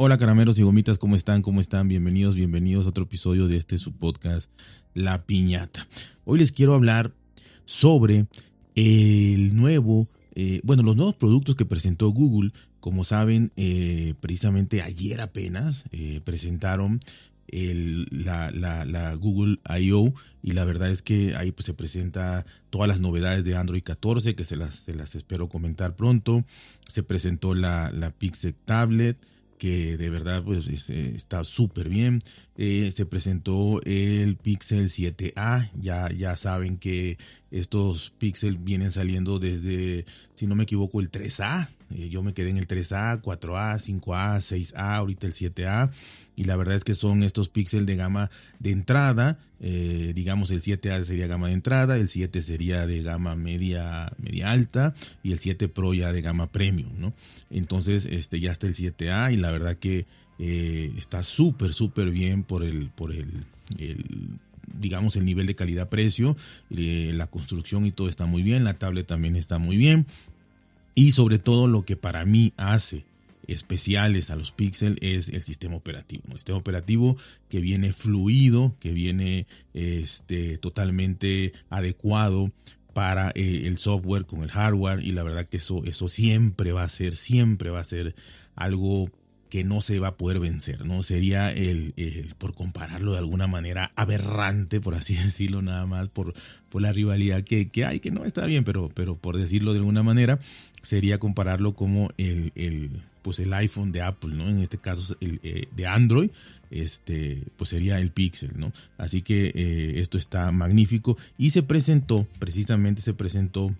Hola caramelos y gomitas, ¿cómo están? ¿Cómo están? Bienvenidos, bienvenidos a otro episodio de este su podcast, La Piñata. Hoy les quiero hablar sobre el nuevo, eh, bueno, los nuevos productos que presentó Google. Como saben, eh, precisamente ayer apenas eh, presentaron la, la, Google I.O. y la verdad es que ahí pues se presenta todas las novedades de Android 14 que se las, se las espero comentar pronto. Se presentó la, la Pixel Tablet que de verdad pues eh, está súper bien. Eh, se presentó el Pixel 7A, ya, ya saben que estos Pixel vienen saliendo desde, si no me equivoco, el 3A. Eh, yo me quedé en el 3A, 4A, 5A, 6A, ahorita el 7A y la verdad es que son estos píxeles de gama de entrada, eh, digamos el 7A sería gama de entrada, el 7 sería de gama media, media alta y el 7 Pro ya de gama premium, ¿no? Entonces este, ya está el 7A y la verdad que eh, está súper, súper bien por el, por el, digamos el nivel de calidad-precio, eh, la construcción y todo está muy bien, la tablet también está muy bien y sobre todo lo que para mí hace especiales a los Pixel es el sistema operativo. El sistema operativo que viene fluido, que viene este, totalmente adecuado para eh, el software con el hardware y la verdad que eso, eso siempre va a ser, siempre va a ser algo que no se va a poder vencer, ¿no? Sería el, por compararlo de alguna manera, aberrante, por así decirlo, nada más por, por la rivalidad que, hay, que no está bien, pero, pero por decirlo de alguna manera, sería compararlo como el, pues el iPhone de Apple, ¿no? En este caso el eh, de Android, este, pues sería el Pixel, ¿no? Así que eh, esto está magnífico y se presentó, precisamente se presentó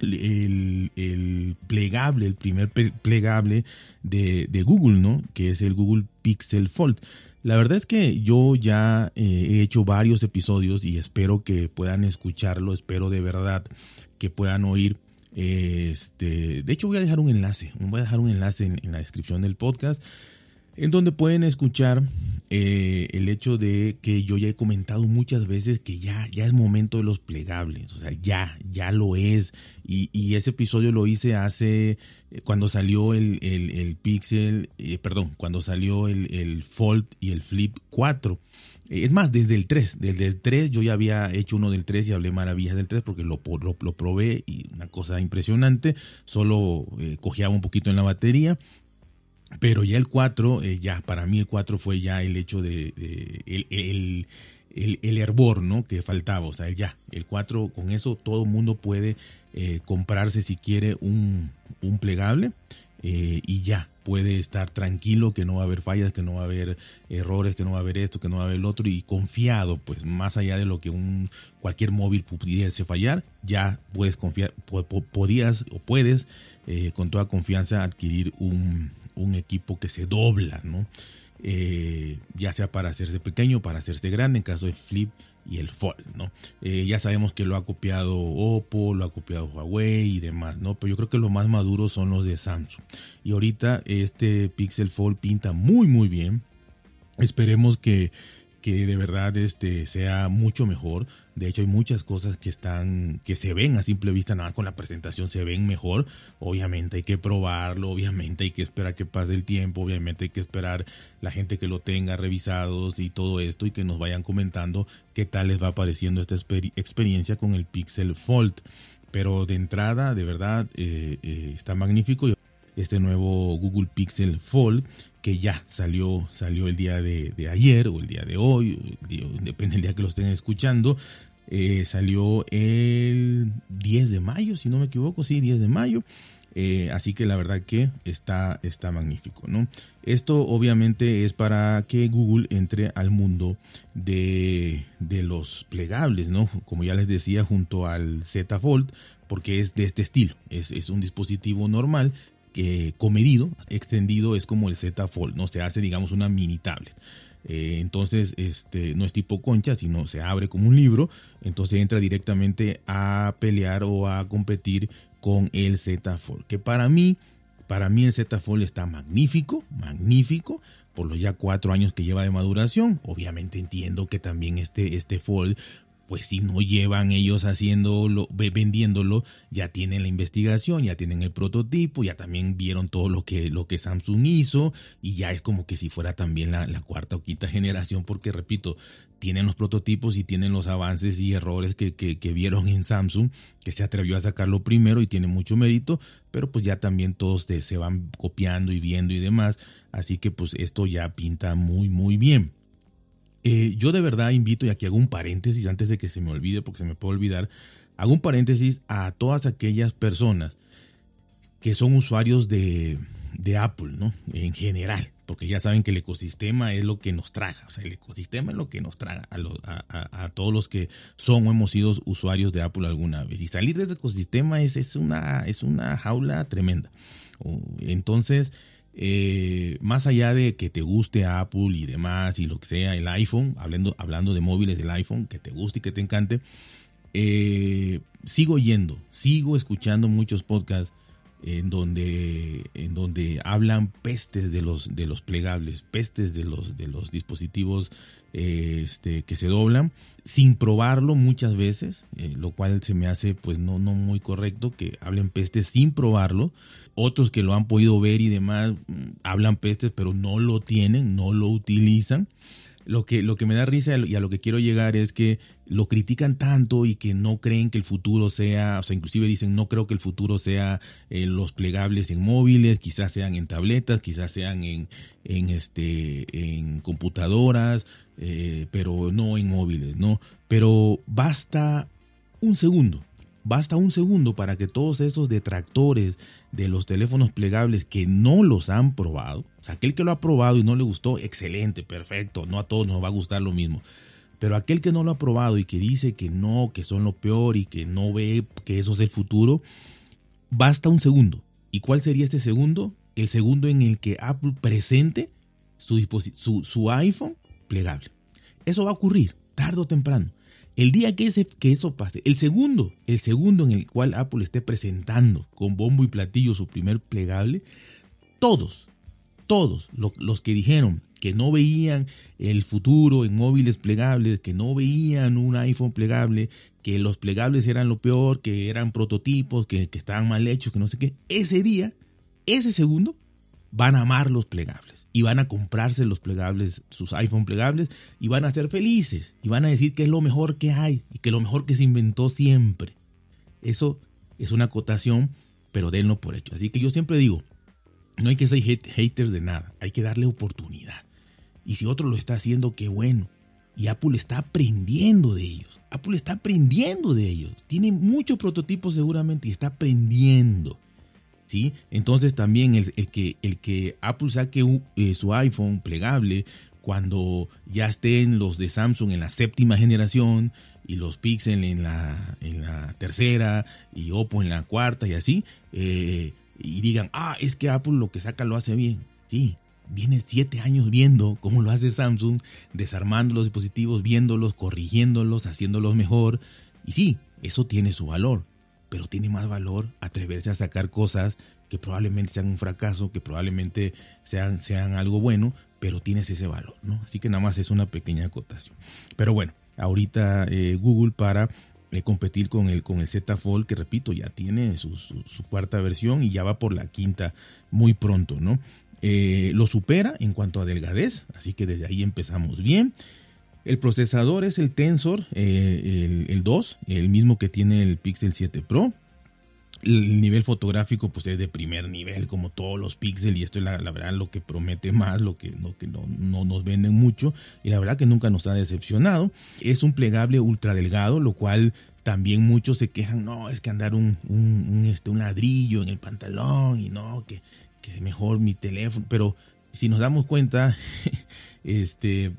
el, plegable, el primer plegable de, Google, ¿no? Que es el Google Pixel Fold. La verdad es que yo ya eh, he hecho varios episodios y espero que puedan escucharlo, espero de verdad que puedan oír este, de hecho, voy a dejar un enlace. Voy a dejar un enlace en, la descripción del podcast. En donde pueden escuchar eh, el hecho de que yo ya he comentado muchas veces que ya, ya es momento de los plegables. O sea, ya, ya lo es. Y, ese episodio lo hice hace, eh, cuando salió el, el, Pixel, eh, perdón, cuando salió el, el Fold y el Flip 4. Es más, desde el 3, desde el 3 yo ya había hecho uno del 3 y hablé maravillas del 3 porque lo, lo, lo probé y una cosa impresionante, solo eh, cojeaba un poquito en la batería, pero ya el 4, eh, ya para mí el 4 fue ya el hecho de, el, el, el, hervor, ¿no? Que faltaba, o sea, ya, el 4 con eso todo el mundo puede eh, comprarse si quiere un, un plegable eh, y ya puede estar tranquilo que no va a haber fallas, que no va a haber errores, que no va a haber esto, que no va a haber el otro y confiado, pues más allá de lo que un cualquier móvil pudiese fallar, ya puedes confiar, podías o puedes eh, con toda confianza adquirir un, un, equipo que se dobla, ¿no? Eh, ya sea para hacerse pequeño, para hacerse grande, en caso de flip y el Fold, ¿no? Eh, ya sabemos que lo ha copiado Oppo, lo ha copiado Huawei y demás, ¿no? Pero yo creo que los más maduros son los de Samsung. Y ahorita este Pixel Fold pinta muy, muy bien. Esperemos que que de verdad este, sea mucho mejor. De hecho, hay muchas cosas que están, que se ven a simple vista, nada con la presentación se ven mejor. Obviamente hay que probarlo, obviamente hay que esperar que pase el tiempo, obviamente hay que esperar la gente que lo tenga revisados y todo esto y que nos vayan comentando qué tal les va pareciendo esta experiencia con el Pixel Fold. Pero de entrada, de verdad, eh, eh, está magnífico este nuevo Google Pixel Fold que ya salió, salió el día de, ayer o el día de hoy, depende del día que lo estén escuchando. Eh, salió el 10 de mayo, si no me equivoco, sí, 10 de mayo. Eh, así que la verdad que está, está magnífico, ¿no? Esto obviamente es para que Google entre al mundo de, de los plegables, ¿no? Como ya les decía, junto al Z Fold, porque es de este estilo. Es, es un dispositivo normal comedido, extendido, es como el Z Fold, ¿no? Se hace, digamos, una mini tablet. Eh, entonces, este, no es tipo concha, sino se abre como un libro. Entonces entra directamente a pelear o a competir con el Z Fold. Que para mí, para mí el Z Fold está magnífico, magnífico por los ya cuatro años que lleva de maduración. Obviamente entiendo que también este, este Fold pues si no llevan ellos haciéndolo, vendiéndolo, ya tienen la investigación, ya tienen el prototipo, ya también vieron todo lo que, lo que Samsung hizo y ya es como que si fuera también la, cuarta o quinta generación, porque repito, tienen los prototipos y tienen los avances y errores que, que, vieron en Samsung, que se atrevió a sacarlo primero y tiene mucho mérito, pero pues ya también todos se van copiando y viendo y demás, así que pues esto ya pinta muy muy bien. Eh, yo de verdad invito, y aquí hago un paréntesis antes de que se me olvide, porque se me puede olvidar, hago un paréntesis a todas aquellas personas que son usuarios de, Apple, ¿no? En general, porque ya saben que el ecosistema es lo que nos traga, el ecosistema es lo que nos traga a, todos los que son o hemos sido usuarios de Apple alguna vez. Y salir de ese ecosistema es, es, una, es una jaula tremenda. Entonces, eh, más allá de que te guste Apple y demás y lo que sea, el iPhone, hablando, hablando de móviles del iPhone, que te guste y que te encante, eh, sigo yendo, sigo escuchando muchos podcasts en donde, en donde hablan pestes de los, de los plegables, pestes de los, de los dispositivos este, que se doblan, sin probarlo muchas veces, eh, lo cual se me hace pues no, no muy correcto que hablen pestes sin probarlo. Otros que lo han podido ver y demás mm, hablan pestes, pero no lo tienen, no lo utilizan lo que, lo que me da risa y a lo que quiero llegar es que lo critican tanto y que no creen que el futuro sea, o sea, inclusive dicen, no creo que el futuro sea eh, los plegables en móviles, quizás sean en tabletas, quizás sean en, en, este, en computadoras, eh, pero no en móviles, ¿no? Pero basta un segundo, basta un segundo para que todos esos detractores de los teléfonos plegables que no los han probado, o sea, aquel que lo ha probado y no le gustó, excelente, perfecto, no a todos nos va a gustar lo mismo. Pero aquel que no lo ha probado y que dice que no, que son lo peor y que no ve que eso es el futuro, basta un segundo. ¿Y cuál sería este segundo? El segundo en el que Apple presente su, su, su iPhone plegable. Eso va a ocurrir tarde o temprano. El día que, ese, que eso pase, el segundo, el segundo en el cual Apple esté presentando con bombo y platillo su primer plegable, todos, todos los, que dijeron que no veían el futuro en móviles plegables, que no veían un iPhone plegable, que los plegables eran lo peor, que eran prototipos, que, que estaban mal hechos, que no sé qué, ese día, ese segundo, van a amar los plegables y van a comprarse los plegables, sus iPhone plegables y van a ser felices y van a decir que es lo mejor que hay y que lo mejor que se inventó siempre. Eso es una acotación, pero denlo por hecho. Así que yo siempre digo, no hay que ser haters de nada, hay que darle oportunidad. Y si otro lo está haciendo, qué bueno. Y Apple está aprendiendo de ellos. Apple está aprendiendo de ellos. Tiene muchos prototipos seguramente y está aprendiendo. ¿sí? Entonces también el, que, el que Apple saque eh, su iPhone plegable cuando ya estén los de Samsung en la séptima generación y los Pixel en la, en la tercera y Oppo en la cuarta y así, eh, y digan, ah, es que Apple lo que saca lo hace bien. Sí, viene siete años viendo cómo lo hace Samsung, desarmando los dispositivos, viéndolos, corrigiéndolos, haciéndolos mejor. Y sí, eso tiene su valor pero tiene más valor atreverse a sacar cosas que probablemente sean un fracaso, que probablemente sean, sean algo bueno, pero tienes ese valor, ¿no? Así que nada más es una pequeña acotación. Pero bueno, ahorita eh, Google para eh, competir con el, con el Z Fold, que repito, ya tiene su, cuarta versión y ya va por la quinta muy pronto, ¿no? Eh, lo supera en cuanto a delgadez, así que desde ahí empezamos bien. El procesador es el Tensor, eh, el, 2, el mismo que tiene el Pixel 7 Pro. El nivel fotográfico pues es de primer nivel como todos los Pixel y esto es la, verdad lo que promete más, lo que, que no, nos venden mucho y la verdad que nunca nos ha decepcionado. Es un plegable ultra delgado, lo cual también muchos se quejan, no, es que andar un, este, un ladrillo en el pantalón y no, que, mejor mi teléfono, pero si nos damos cuenta, este,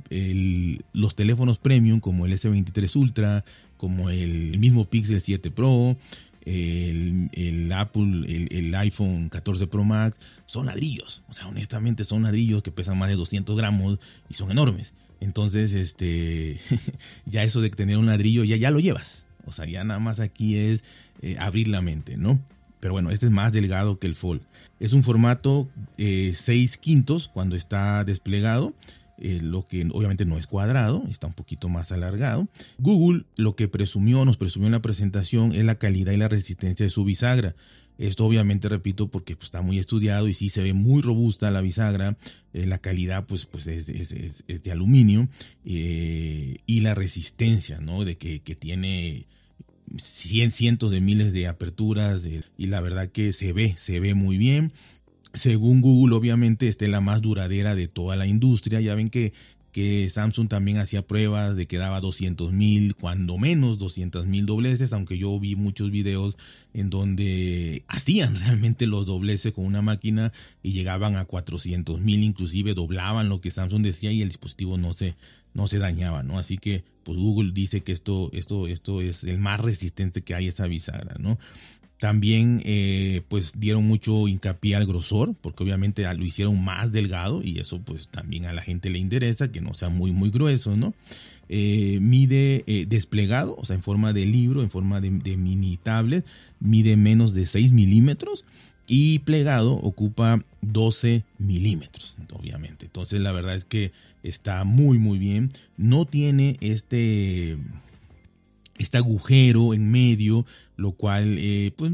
los teléfonos premium como el S23 Ultra, como el mismo Pixel 7 Pro, el, Apple, el, iPhone 14 Pro Max, son ladrillos. O sea, honestamente son ladrillos que pesan más de 200 gramos y son enormes. Entonces, este, ya eso de tener un ladrillo, ya, ya lo llevas. O sea, ya nada más aquí es eh, abrir la mente, ¿no? Pero bueno, este es más delgado que el Fold. Es un formato 6 eh, quintos cuando está desplegado eh, lo que obviamente no es cuadrado, está un poquito más alargado. Google lo que presumió, nos presumió en la presentación es la calidad y la resistencia de su bisagra. Esto obviamente, repito, porque pues, está muy estudiado y sí se ve muy robusta la bisagra. Eh, la calidad pues, pues es, de aluminio y la resistencia, ¿no? De que, tiene cien, cientos de miles de aperturas y la verdad que se ve, se ve muy bien. Según Google, obviamente, esta es la más duradera de toda la industria. Ya ven que que Samsung también hacía pruebas de que daba 200 mil, cuando menos 200 mil dobleces, aunque yo vi muchos videos en donde hacían realmente los dobleces con una máquina y llegaban a 400 mil, inclusive doblaban lo que Samsung decía y el dispositivo no se, no se dañaba, ¿no? Así que pues Google dice que esto, esto, esto es el más resistente que hay esa bisagra, ¿no? También eh, pues dieron mucho hincapié al grosor, porque obviamente lo hicieron más delgado y eso pues también a la gente le interesa, que no sea muy muy grueso, ¿no? Eh, mide eh, desplegado, o sea, en forma de libro, en forma de, mini tablet, mide menos de 6 milímetros y plegado ocupa 12 milímetros, obviamente. Entonces la verdad es que está muy muy bien. No tiene este este agujero en medio, lo cual eh, pues,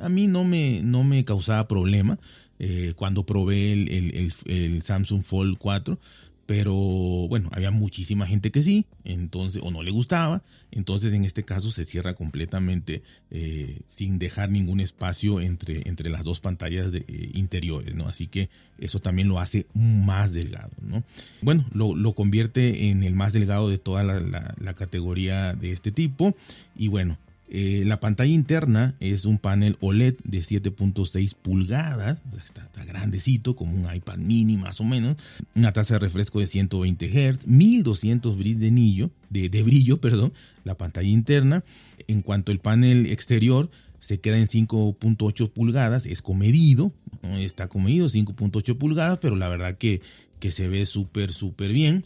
a, mí no me, no me causaba problema eh, cuando probé el, el, Samsung Fold 4 pero bueno, había muchísima gente que sí, entonces, o no le gustaba, entonces en este caso se cierra completamente eh, sin dejar ningún espacio entre, entre las dos pantallas de, eh, interiores, ¿no? Así que eso también lo hace más delgado, ¿no? Bueno, lo, convierte en el más delgado de toda la categoría de este tipo y bueno, eh, la pantalla interna es un panel OLED de 7.6 pulgadas, está, grandecito, como un iPad mini más o menos, una tasa de refresco de 120 Hz, 1200 brillos de, anillo, de, brillo, perdón, la pantalla interna. En cuanto al panel exterior, se queda en 5.8 pulgadas, es comedido, está comedido 5.8 pulgadas, pero la verdad que, que se ve súper, súper bien.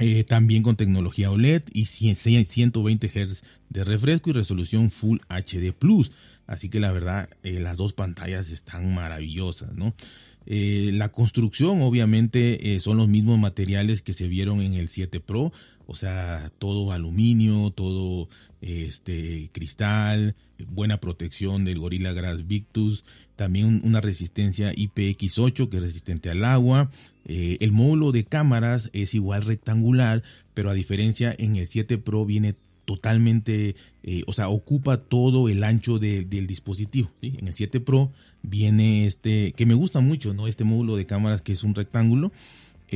Eh, también con tecnología OLED y 120 Hz de refresco y resolución Full HD Plus. Así que la verdad, eh, las dos pantallas están maravillosas, ¿no? Eh, la construcción, obviamente, son los mismos materiales que se vieron en el 7 Pro, o sea, todo aluminio, todo este cristal, buena protección del Gorilla Glass Victus, también una resistencia IPX8 que es resistente al agua. Eh, el módulo de cámaras es igual rectangular, pero a diferencia en el 7 Pro viene totalmente, eh, o sea, ocupa todo el ancho del dispositivo. En el 7 Pro viene este, que me gusta mucho, ¿no? Este módulo de cámaras que es un rectángulo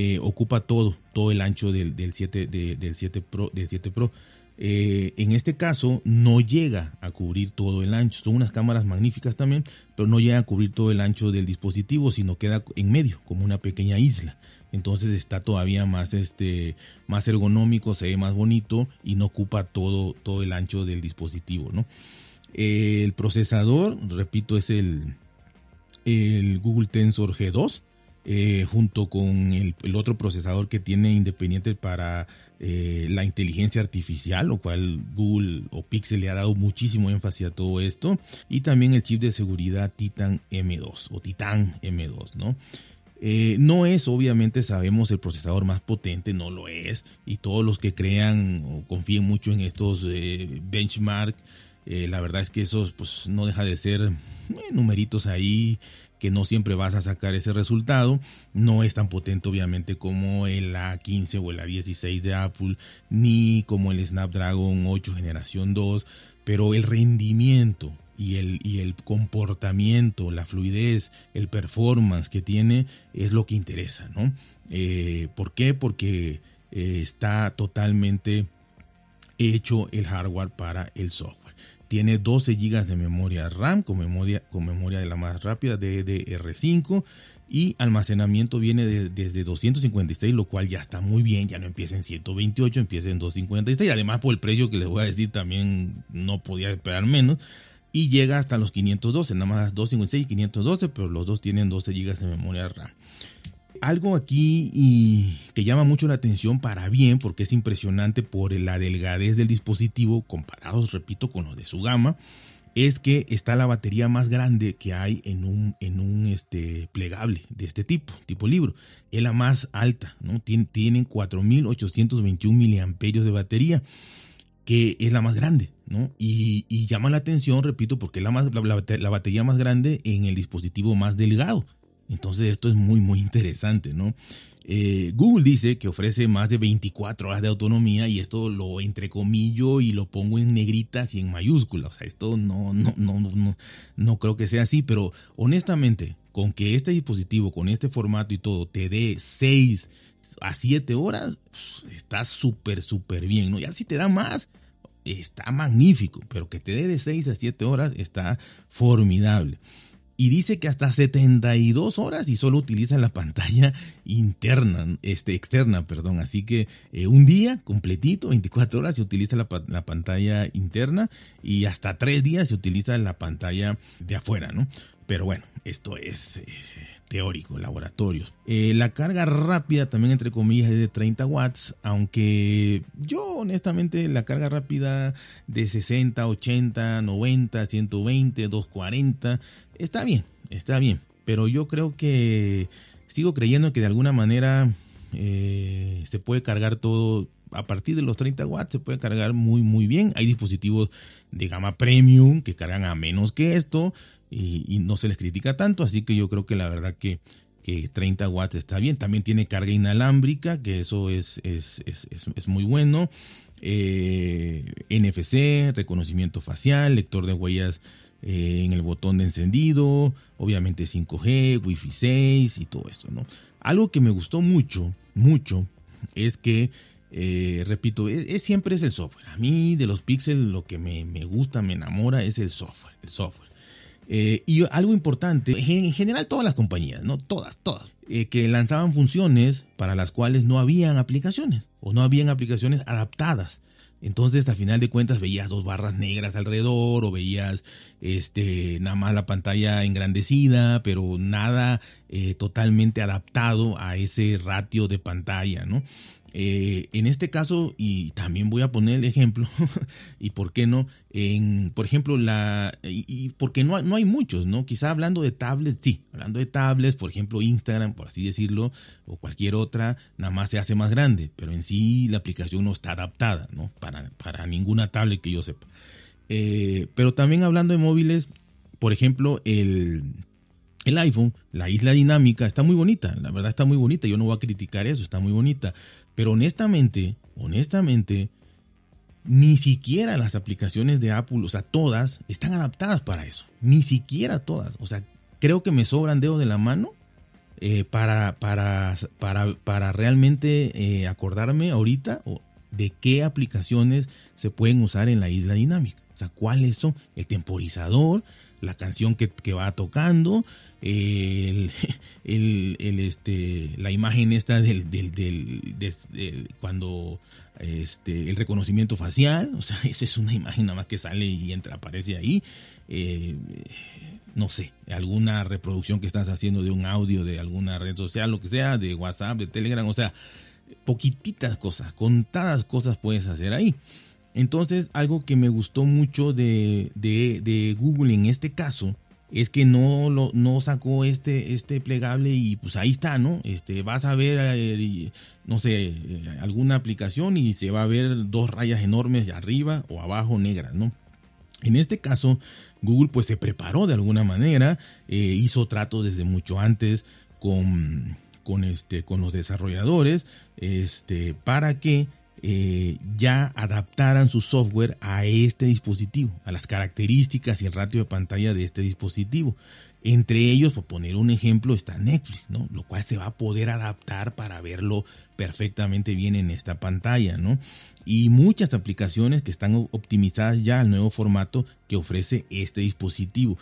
eh, ocupa todo, todo el ancho del, 7, del 7 Pro, del 7 Pro. Eh, en este caso no llega a cubrir todo el ancho. Son unas cámaras magníficas también, pero no llega a cubrir todo el ancho del dispositivo, sino queda en medio, como una pequeña isla. Entonces está todavía más, este, más ergonómico, se ve más bonito y no ocupa todo, todo el ancho del dispositivo. ¿no? el procesador, repito, es el, el Google Tensor G2 eh, junto con el, otro procesador que tiene independiente para eh, la inteligencia artificial, lo cual Google o Pixel le ha dado muchísimo énfasis a todo esto, y también el chip de seguridad Titan M2 o Titan M2, ¿no? Eh, no es, obviamente, sabemos el procesador más potente, no lo es, y todos los que crean o confíen mucho en estos benchmark, la verdad es que esos, pues, no deja de ser numeritos ahí que no siempre vas a sacar ese resultado. No es tan potente obviamente como el A15 o el A16 de Apple, ni como el Snapdragon 8 generación 2, pero el rendimiento y el, y el comportamiento, la fluidez, el performance que tiene es lo que interesa, ¿no? Eh, ¿Por qué? Porque eh, está totalmente hecho el hardware para el software. Tiene 12 GB de memoria RAM con memoria, con memoria de la más rápida DDR5 y almacenamiento viene desde 256, lo cual ya está muy bien, ya no empieza en 128, empieza en 256, además por el precio que les voy a decir también no podía esperar menos y llega hasta los 512, nada más 256 y 512, pero los dos tienen 12 GB de memoria RAM. Algo aquí y que llama mucho la atención para bien porque es impresionante por la delgadez del dispositivo comparados, repito, con los de su gama. es que está la batería más grande que hay en un, en un este, plegable de este tipo, tipo libro. Es la más alta, ¿no? tienen 4.821 miliamperios de batería, que es la más grande, ¿no? Y, llama la atención, repito, porque es la, más, la batería más grande en el dispositivo más delgado. Entonces esto es muy, muy interesante, ¿no? Eh, Google dice que ofrece más de 24 horas de autonomía y esto lo entrecomillo y lo pongo en negritas y en mayúsculas. O sea, esto no, no, no, no, no creo que sea así, pero honestamente, con que este dispositivo, con este formato y todo, te dé 6 a 7 horas, está súper, súper bien, ¿no? Ya si te da más, está magnífico, pero que te dé de 6 a 7 horas está formidable y dice que hasta 72 horas y solo utiliza la pantalla interna, este, externa, perdón. Así que eh, un día completito, 24 horas, se utiliza la, pantalla interna y hasta tres días se utiliza la pantalla de afuera, ¿no? Pero bueno, esto es eh, teórico, laboratorios. Eh, la carga rápida también entre comillas es de 30 watts, aunque yo honestamente la carga rápida de 60, 80, 90, 120, 240 está bien, está bien, pero yo creo que sigo creyendo que de alguna manera eh, se puede cargar todo a partir de los 30 watts se puede cargar muy muy bien. Hay dispositivos de gama premium que cargan a menos que esto y, no se les critica tanto, así que yo creo que la verdad que, que 30 watts está bien. También tiene carga inalámbrica, que eso es, es, es, es muy bueno. Eh, NFC, reconocimiento facial, lector de huellas eh, en el botón de encendido, obviamente 5G, Wi-Fi 6 y todo esto, ¿no? Algo que me gustó mucho, mucho, es que, eh, repito, es, siempre es el software. A mí de los Pixel lo que me, me gusta, me enamora es el software, el software. Eh, y algo importante, en general todas las compañías, no todas, todas, eh, que lanzaban funciones para las cuales no habían aplicaciones o no habían aplicaciones adaptadas. Entonces, a final de cuentas, veías dos barras negras alrededor o veías este, nada más la pantalla engrandecida, pero nada totalmente adaptado a ese ratio de pantalla, ¿no? Eh, en este caso, y también voy a poner el ejemplo, y por qué no, en, por ejemplo, la, y, porque no, no hay muchos, ¿no? Quizá hablando de tablets, sí, hablando de tablets, por ejemplo, Instagram, por así decirlo, o cualquier otra, nada más se hace más grande, pero en sí la aplicación no está adaptada, ¿no? Para, para ninguna tablet que yo sepa. Eh, pero también hablando de móviles, por ejemplo, el, el iPhone, la isla dinámica, está muy bonita, la verdad está muy bonita, yo no voy a criticar eso, está muy bonita, pero honestamente, honestamente, ni siquiera las aplicaciones de Apple, o sea, todas están adaptadas para eso. Ni siquiera todas. O sea, creo que me sobran dedos de la mano eh, para, para, para, para, realmente eh, acordarme ahorita de qué aplicaciones se pueden usar en la isla dinámica. O sea, cuáles son el temporizador, la canción que, va tocando, este, la imagen esta del, cuando este, el reconocimiento facial, o sea, esa es una imagen nada más que sale y entra, aparece ahí. Eh, no sé, alguna reproducción que estás haciendo de un audio de alguna red social, lo que sea, de WhatsApp, de Telegram, o sea, poquititas cosas, contadas cosas puedes hacer ahí. Entonces, algo que me gustó mucho de, Google en este caso es que no lo no sacó este este plegable y pues ahí está, ¿no? Este vas a ver eh, no sé, eh, alguna aplicación y se va a ver dos rayas enormes arriba o abajo negras, ¿no? En este caso, Google pues se preparó de alguna manera, eh, hizo tratos desde mucho antes con, con, este, con los desarrolladores este, para que eh, ya adaptaran su software a este dispositivo, a las características y el ratio de pantalla de este dispositivo. Entre ellos, por poner un ejemplo, está Netflix, ¿no? Lo cual se va a poder adaptar para verlo perfectamente bien en esta pantalla, ¿no? Y muchas aplicaciones que están optimizadas ya al nuevo formato que ofrece este dispositivo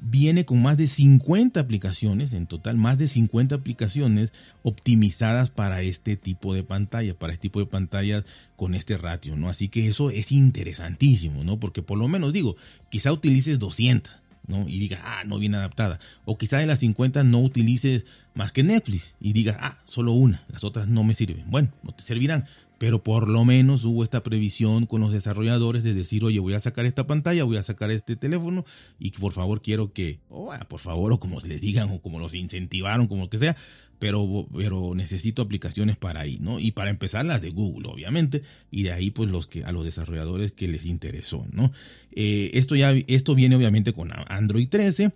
viene con más de 50 aplicaciones, en total más de 50 aplicaciones optimizadas para este tipo de pantalla, para este tipo de pantallas con este ratio, ¿no? Así que eso es interesantísimo, ¿no? Porque por lo menos digo, quizá utilices 200, ¿no? Y digas, ah, no viene adaptada. O quizá de las 50 no utilices más que Netflix y digas, ah, solo una, las otras no me sirven. Bueno, no te servirán, pero por lo menos hubo esta previsión con los desarrolladores de decir, oye, voy a sacar esta pantalla, voy a sacar este teléfono y por favor quiero que, oh, ah, por favor, o como les digan, o como los incentivaron, como que sea, pero, pero necesito aplicaciones para ahí, ¿no? Y para empezar las de Google, obviamente, y de ahí pues los que, a los desarrolladores que les interesó, ¿no? Eh, esto ya, esto viene obviamente con Android 13.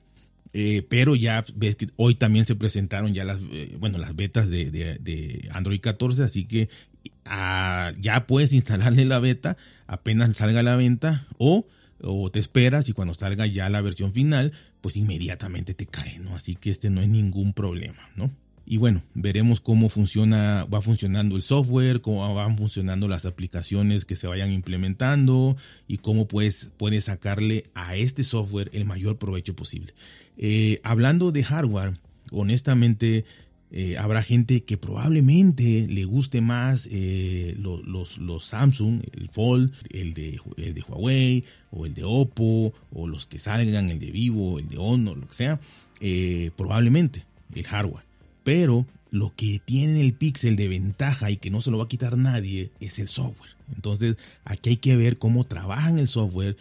Eh, pero ya ves que hoy también se presentaron ya las, eh, bueno, las betas de, de, Android 14, así que ya puedes instalarle la beta apenas salga a la venta o, o te esperas y cuando salga ya la versión final, pues inmediatamente te cae, ¿no? Así que este no es ningún problema, ¿no? Y bueno, veremos cómo funciona, va funcionando el software, cómo van funcionando las aplicaciones que se vayan implementando y cómo pues puedes sacarle a este software el mayor provecho posible. Eh, hablando de hardware, honestamente, eh, habrá gente que probablemente le guste más eh, los, los, Samsung, el Fold, el de, el de Huawei o el de Oppo o los que salgan, el de Vivo, el de Honor, lo que sea, eh, probablemente el hardware. Pero lo que tiene el Pixel de ventaja y que no se lo va a quitar nadie es el software. Entonces aquí hay que ver cómo trabajan el software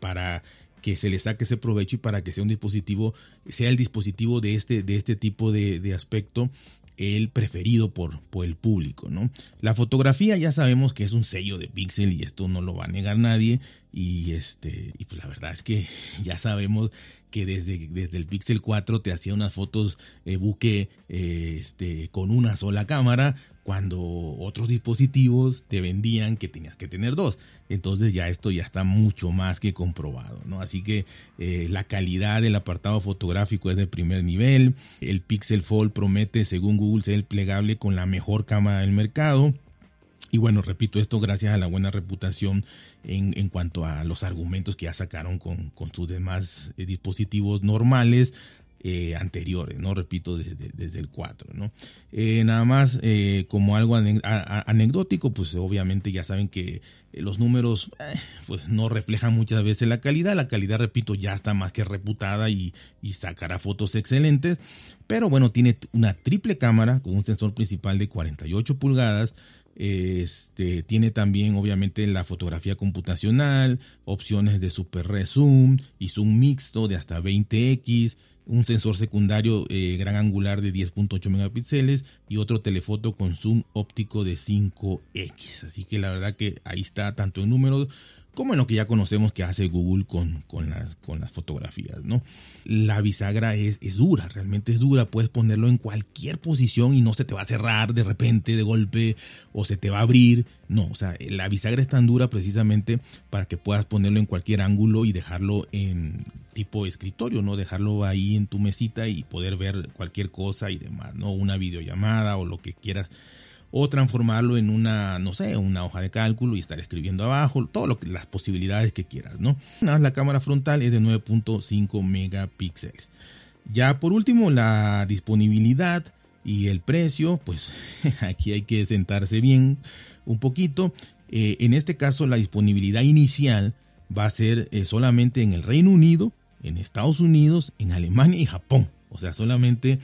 para que se le saque ese provecho y para que sea un dispositivo, sea el dispositivo de este, de este tipo de, aspecto el preferido por, por, el público, ¿no? La fotografía ya sabemos que es un sello de Pixel y esto no lo va a negar nadie y este y pues la verdad es que ya sabemos que desde, desde el Pixel 4 te hacía unas fotos eh, buque eh, este, con una sola cámara cuando otros dispositivos te vendían que tenías que tener dos. Entonces ya esto ya está mucho más que comprobado, ¿no? Así que eh, la calidad del apartado fotográfico es de primer nivel. El Pixel Fold promete, según Google, ser el plegable con la mejor cámara del mercado. Y bueno, repito esto gracias a la buena reputación en, en cuanto a los argumentos que ya sacaron con, sus demás eh, dispositivos normales eh, anteriores, ¿no? Repito, desde, desde el 4, ¿no? Eh, nada más eh, como algo anecdótico, pues obviamente ya saben que los números pues no reflejan muchas veces la calidad. La calidad, repito, ya está más que reputada y, y sacará fotos excelentes. Pero bueno, tiene una triple cámara con un sensor principal de 48 pulgadas. Este, tiene también obviamente la fotografía computacional, opciones de super rezoom y zoom mixto de hasta 20x, un sensor secundario eh, gran angular de 10.8 megapíxeles y otro telefoto con zoom óptico de 5x. Así que la verdad que ahí está tanto en números como en lo que ya conocemos que hace Google con, con, las, con las fotografías, ¿no? La bisagra es, es dura, realmente es dura, puedes ponerlo en cualquier posición y no se te va a cerrar de repente, de golpe, o se te va a abrir, no, o sea, la bisagra es tan dura precisamente para que puedas ponerlo en cualquier ángulo y dejarlo en tipo escritorio, ¿no? Dejarlo ahí en tu mesita y poder ver cualquier cosa y demás, ¿no? Una videollamada o lo que quieras o transformarlo en una, no sé, una hoja de cálculo y estar escribiendo abajo, que, las posibilidades que quieras, ¿no? La cámara frontal es de 9.5 megapíxeles. Ya por último, la disponibilidad y el precio, pues aquí hay que sentarse bien un poquito. Eh, en este caso, la disponibilidad inicial va a ser eh, solamente en el Reino Unido, en Estados Unidos, en Alemania y Japón. O sea, solamente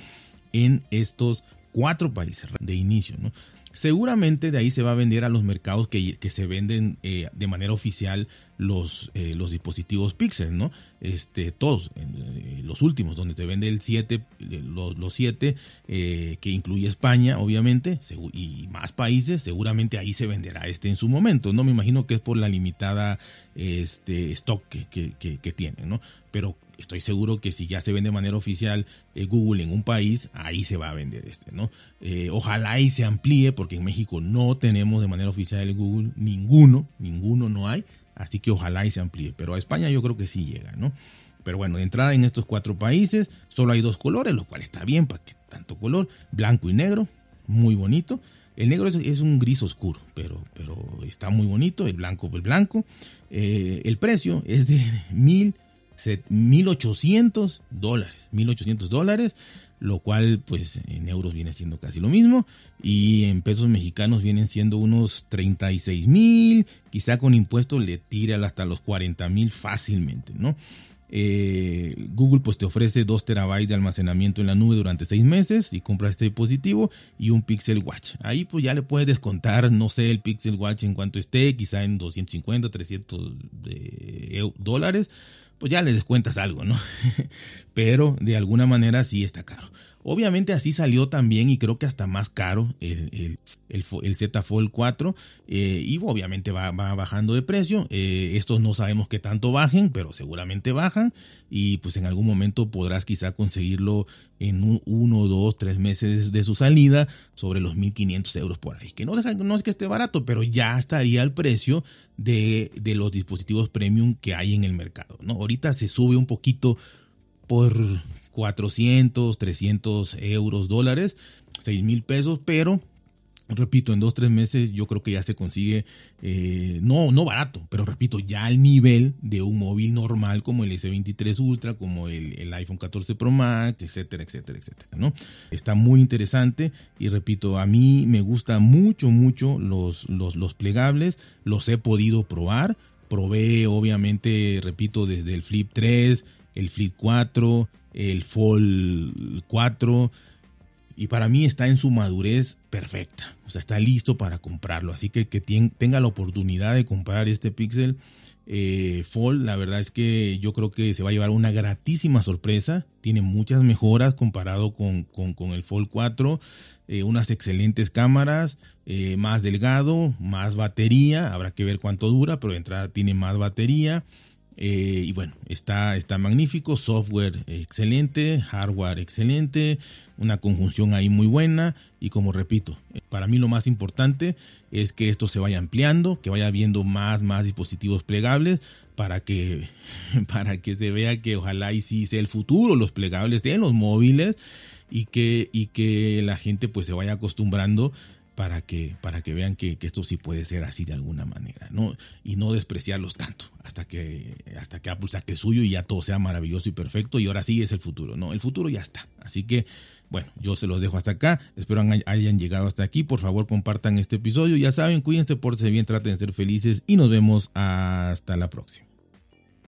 en estos cuatro países de inicio, ¿no? Seguramente de ahí se va a vender a los mercados que, se venden eh, de manera oficial los, eh, los dispositivos Pixel, ¿no? Este, todos, eh, los últimos, donde se vende el 7, los, 7, que incluye España, obviamente, y más países, seguramente ahí se venderá este en su momento, ¿no? Me imagino que es por la limitada este, stock que, que, que tiene, ¿no? Pero estoy seguro que si ya se vende de manera oficial eh, Google en un país, ahí se va a vender este, ¿no? Eh, ojalá y se amplíe, porque en México no tenemos de manera oficial Google, ninguno, ninguno no hay, así que ojalá y se amplíe, pero a España yo creo que sí llega, ¿no? Pero bueno, de entrada en estos cuatro países solo hay dos colores, lo cual está bien para que tanto color, blanco y negro, muy bonito. El negro es, un gris oscuro, pero, pero está muy bonito, el blanco, el blanco. Eh, el precio es de mil 1.800 dólares, 1.800 dólares, lo cual pues en euros viene siendo casi lo mismo y en pesos mexicanos vienen siendo unos 36 mil, quizá con impuestos le tira hasta los 40 mil fácilmente, ¿no? Eh, Google pues te ofrece 2 terabytes de almacenamiento en la nube durante 6 meses y compras este dispositivo y un Pixel Watch. Ahí pues ya le puedes descontar, no sé, el Pixel Watch en cuanto esté, quizá en 250, 300 de dólares, pues ya le descuentas algo, ¿no? Pero de alguna manera sí está caro. Obviamente así salió también y creo que hasta más caro el, el, Z Fold 4 eh, y obviamente va, bajando de precio. Eh, estos no sabemos qué tanto bajen, pero seguramente bajan y pues en algún momento podrás quizá conseguirlo en uno, dos, tres meses de su salida sobre los 1500 euros por ahí. Que no, deja, no es que esté barato, pero ya estaría el precio de, de los dispositivos premium que hay en el mercado. ¿no? Ahorita se sube un poquito por 400, 300 euros, dólares, 6 mil pesos, pero repito, en dos, tres meses yo creo que ya se consigue, eh, no, no barato, pero repito, ya al nivel de un móvil normal como el S23 Ultra, como el, iPhone 14 Pro Max, etcétera, etcétera, etcétera, ¿no? Está muy interesante y repito, a mí me gusta mucho, mucho los, los, los plegables, los he podido probar, probé obviamente, repito, desde el Flip 3, el Flip 4, el Fall 4 y para mí está en su madurez perfecta, o sea, está listo para comprarlo, así que que tenga la oportunidad de comprar este Pixel eh, Fold, la verdad es que yo creo que se va a llevar una gratísima sorpresa, tiene muchas mejoras comparado con, con, el Fold 4, eh, unas excelentes cámaras, eh, más delgado, más batería, habrá que ver cuánto dura, pero de entrada tiene más batería. Eh, y bueno, está, está magnífico, software excelente, hardware excelente, una conjunción ahí muy buena. Y como repito, para mí lo más importante es que esto se vaya ampliando, que vaya viendo más, más dispositivos plegables para que, para que se vea que ojalá y sí sea el futuro, los plegables en los móviles y que, y que la gente pues se vaya acostumbrando para que, para que vean que, esto sí puede ser así de alguna manera, ¿no? Y no despreciarlos tanto hasta que, hasta que Apple saque suyo y ya todo sea maravilloso y perfecto y ahora sí es el futuro, ¿no? El futuro ya está. Así que, bueno, yo se los dejo hasta acá. Espero hayan llegado hasta aquí. Por favor, compartan este episodio. Ya saben, cuídense, por bien, traten de ser felices y nos vemos hasta la próxima.